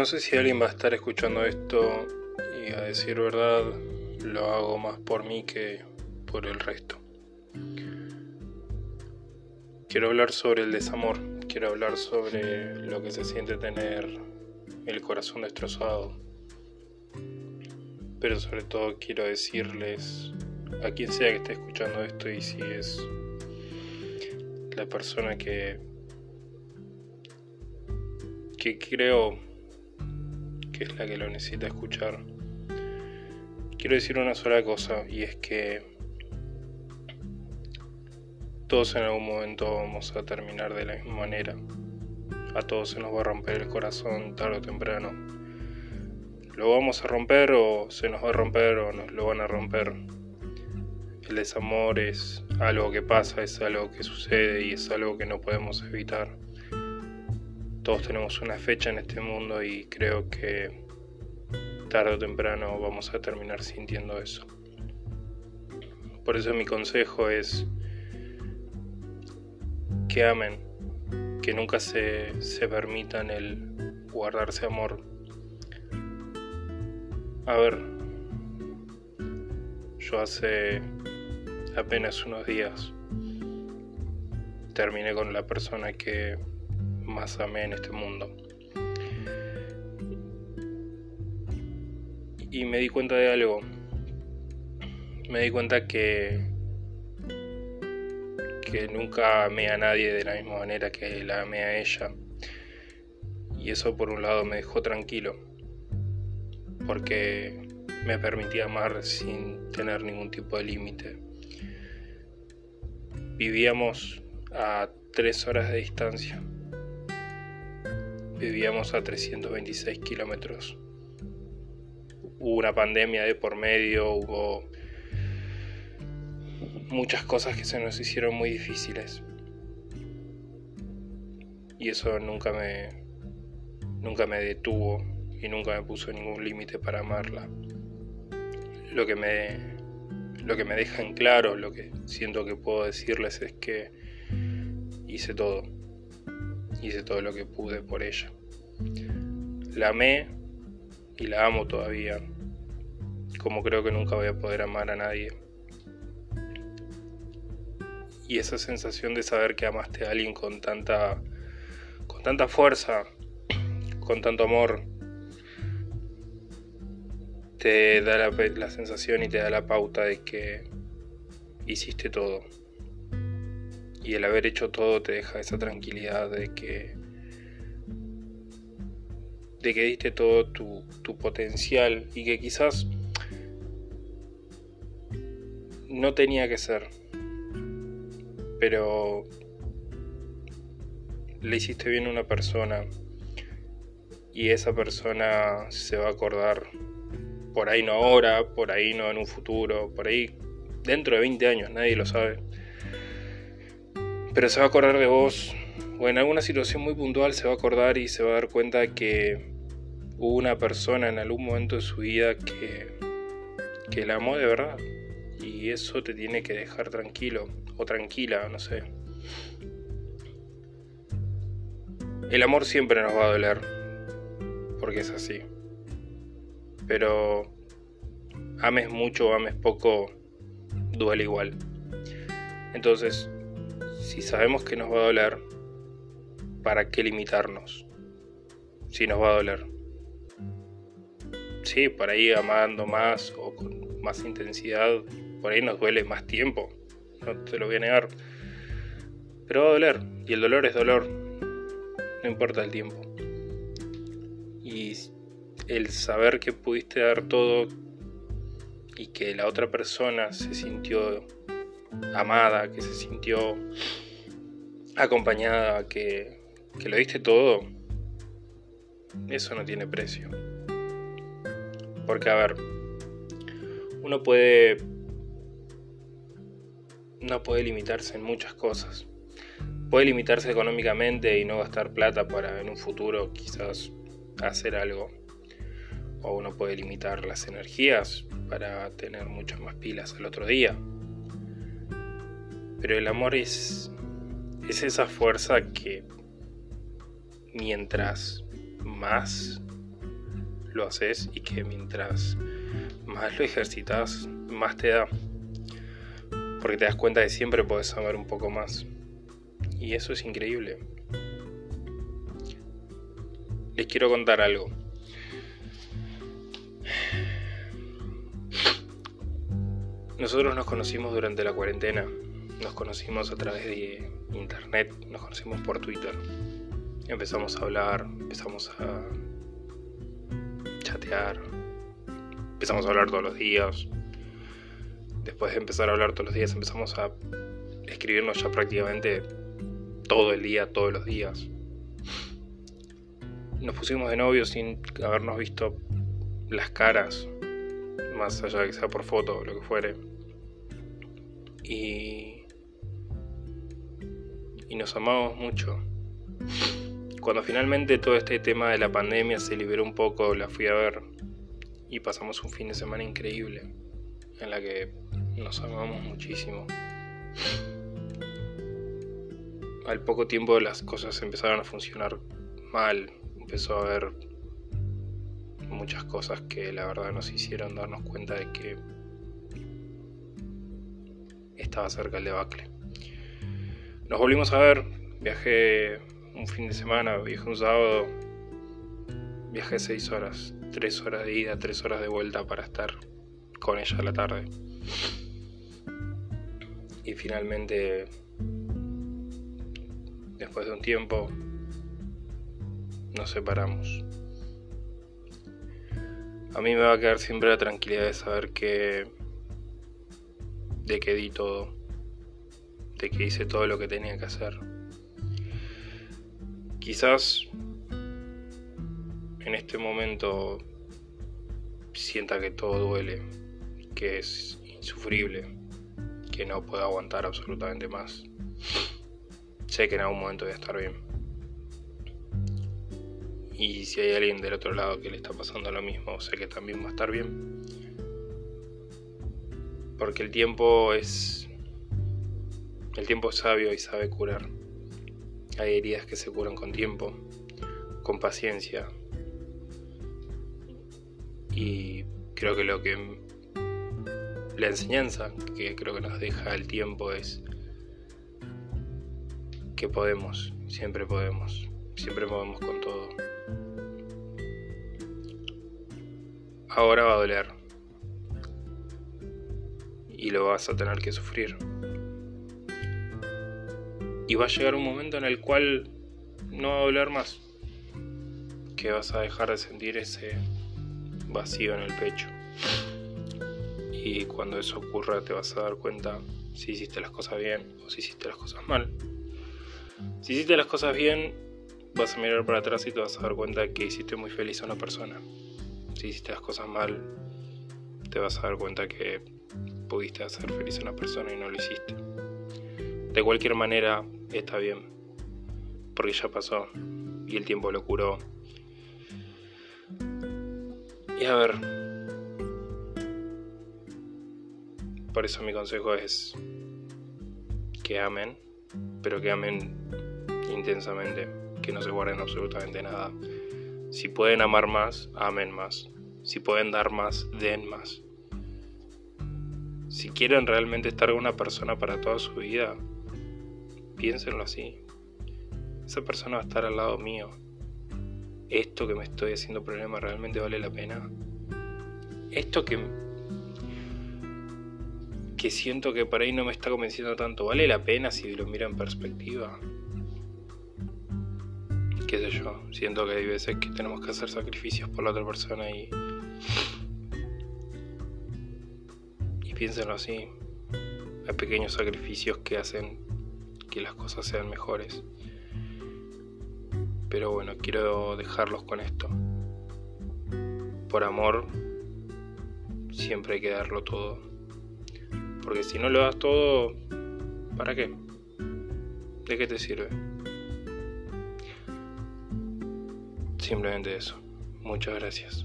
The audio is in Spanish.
No sé si alguien va a estar escuchando esto y a decir verdad lo hago más por mí que por el resto. Quiero hablar sobre el desamor, quiero hablar sobre lo que se siente tener el corazón destrozado. Pero sobre todo quiero decirles a quien sea que esté escuchando esto y si es la persona que que creo que es la que lo necesita escuchar. Quiero decir una sola cosa y es que todos en algún momento vamos a terminar de la misma manera. A todos se nos va a romper el corazón tarde o temprano. Lo vamos a romper o se nos va a romper o nos lo van a romper. El desamor es algo que pasa, es algo que sucede y es algo que no podemos evitar. Todos tenemos una fecha en este mundo y creo que tarde o temprano vamos a terminar sintiendo eso. Por eso mi consejo es que amen, que nunca se, se permitan el guardarse amor. A ver, yo hace apenas unos días terminé con la persona que más amé en este mundo. Y me di cuenta de algo. Me di cuenta que que nunca amé a nadie de la misma manera que la amé a ella. Y eso por un lado me dejó tranquilo, porque me permitía amar sin tener ningún tipo de límite. Vivíamos a tres horas de distancia vivíamos a 326 kilómetros. Hubo una pandemia de por medio, hubo muchas cosas que se nos hicieron muy difíciles. Y eso nunca me nunca me detuvo y nunca me puso ningún límite para amarla. Lo que me lo que me deja en claro, lo que siento que puedo decirles es que hice todo hice todo lo que pude por ella. La amé y la amo todavía, como creo que nunca voy a poder amar a nadie. Y esa sensación de saber que amaste a alguien con tanta con tanta fuerza, con tanto amor, te da la, la sensación y te da la pauta de que hiciste todo y el haber hecho todo te deja esa tranquilidad de que de que diste todo tu, tu potencial y que quizás no tenía que ser pero le hiciste bien a una persona y esa persona se va a acordar por ahí no ahora, por ahí no en un futuro, por ahí dentro de 20 años, nadie lo sabe. Pero se va a acordar de vos, o en alguna situación muy puntual se va a acordar y se va a dar cuenta que hubo una persona en algún momento de su vida que, que la amó de verdad. Y eso te tiene que dejar tranquilo, o tranquila, no sé. El amor siempre nos va a doler, porque es así. Pero ames mucho o ames poco, duele igual. Entonces, si sabemos que nos va a doler, ¿para qué limitarnos? Si nos va a doler. Sí, por ahí amando más o con más intensidad, por ahí nos duele más tiempo, no te lo voy a negar. Pero va a doler, y el dolor es dolor, no importa el tiempo. Y el saber que pudiste dar todo y que la otra persona se sintió amada, que se sintió acompañada, que, que lo diste todo, eso no tiene precio. Porque, a ver, uno puede... No puede limitarse en muchas cosas. Puede limitarse económicamente y no gastar plata para en un futuro quizás hacer algo. O uno puede limitar las energías para tener muchas más pilas al otro día. Pero el amor es, esa fuerza que mientras más lo haces y que mientras más lo ejercitas, más te da. Porque te das cuenta de siempre puedes saber un poco más. Y eso es increíble. Les quiero contar algo. Nosotros nos conocimos durante la cuarentena. Nos conocimos a través de internet, nos conocimos por Twitter. Empezamos a hablar, empezamos a empezamos a hablar todos los días. Después de empezar a hablar todos los días, empezamos a escribirnos ya prácticamente todo el día, todos los días. Nos pusimos de novios sin habernos visto las caras, más allá de que sea por foto o lo que fuere. Y, y nos amamos mucho. Cuando finalmente todo este tema de la pandemia se liberó un poco, la fui a ver y pasamos un fin de semana increíble en la que nos amamos muchísimo. Al poco tiempo las cosas empezaron a funcionar mal, empezó a haber muchas cosas que la verdad nos hicieron darnos cuenta de que estaba cerca el debacle. Nos volvimos a ver, viajé un fin de semana, viajé un sábado, viajé seis horas, tres horas de ida, tres horas de vuelta para estar con ella a la tarde. Y finalmente, después de un tiempo, nos separamos. A mí me va a quedar siempre la tranquilidad de saber que de que di todo, de que hice todo lo que tenía que hacer. Quizás en este momento sienta que todo duele, que es insufrible, que no puedo aguantar absolutamente más. Sé que en algún momento voy a estar bien. Y si hay alguien del otro lado que le está pasando lo mismo, sé que también va a estar bien porque el tiempo es el tiempo es sabio y sabe curar. Hay heridas que se curan con tiempo, con paciencia. Y creo que lo que la enseñanza que creo que nos deja el tiempo es que podemos, siempre podemos, siempre podemos con todo. Ahora va a doler y lo vas a tener que sufrir. Y va a llegar un momento en el cual no va a doler más, que vas a dejar de sentir ese vacío en el pecho. Y cuando eso ocurra te vas a dar cuenta si hiciste las cosas bien o si hiciste las cosas mal. Si hiciste las cosas bien, vas a mirar para atrás y te vas a dar cuenta que hiciste muy feliz a una persona. Si hiciste las cosas mal, te vas a dar cuenta que pudiste hacer feliz a una persona y no lo hiciste. De cualquier manera, está bien, porque ya pasó y el tiempo lo curó. Y a ver, por eso mi consejo es que amen, pero que amen intensamente, que no se guarden absolutamente nada. Si pueden amar más, amen más. Si pueden dar más, den más. Si quieren realmente estar con una persona para toda su vida, piénsenlo así. Esa persona va a estar al lado mío. Esto que me estoy haciendo problema realmente vale la pena. Esto que que siento que por ahí no me está convenciendo tanto, ¿vale la pena si lo miro en perspectiva? Qué sé yo, siento que hay veces que tenemos que hacer sacrificios por la otra persona y piénsenlo así. Hay pequeños sacrificios que hacen que las cosas sean mejores. Pero bueno, quiero dejarlos con esto. Por amor, siempre hay que darlo todo. Porque si no lo das todo, ¿para qué? ¿De qué te sirve? Simplemente eso. Muchas gracias.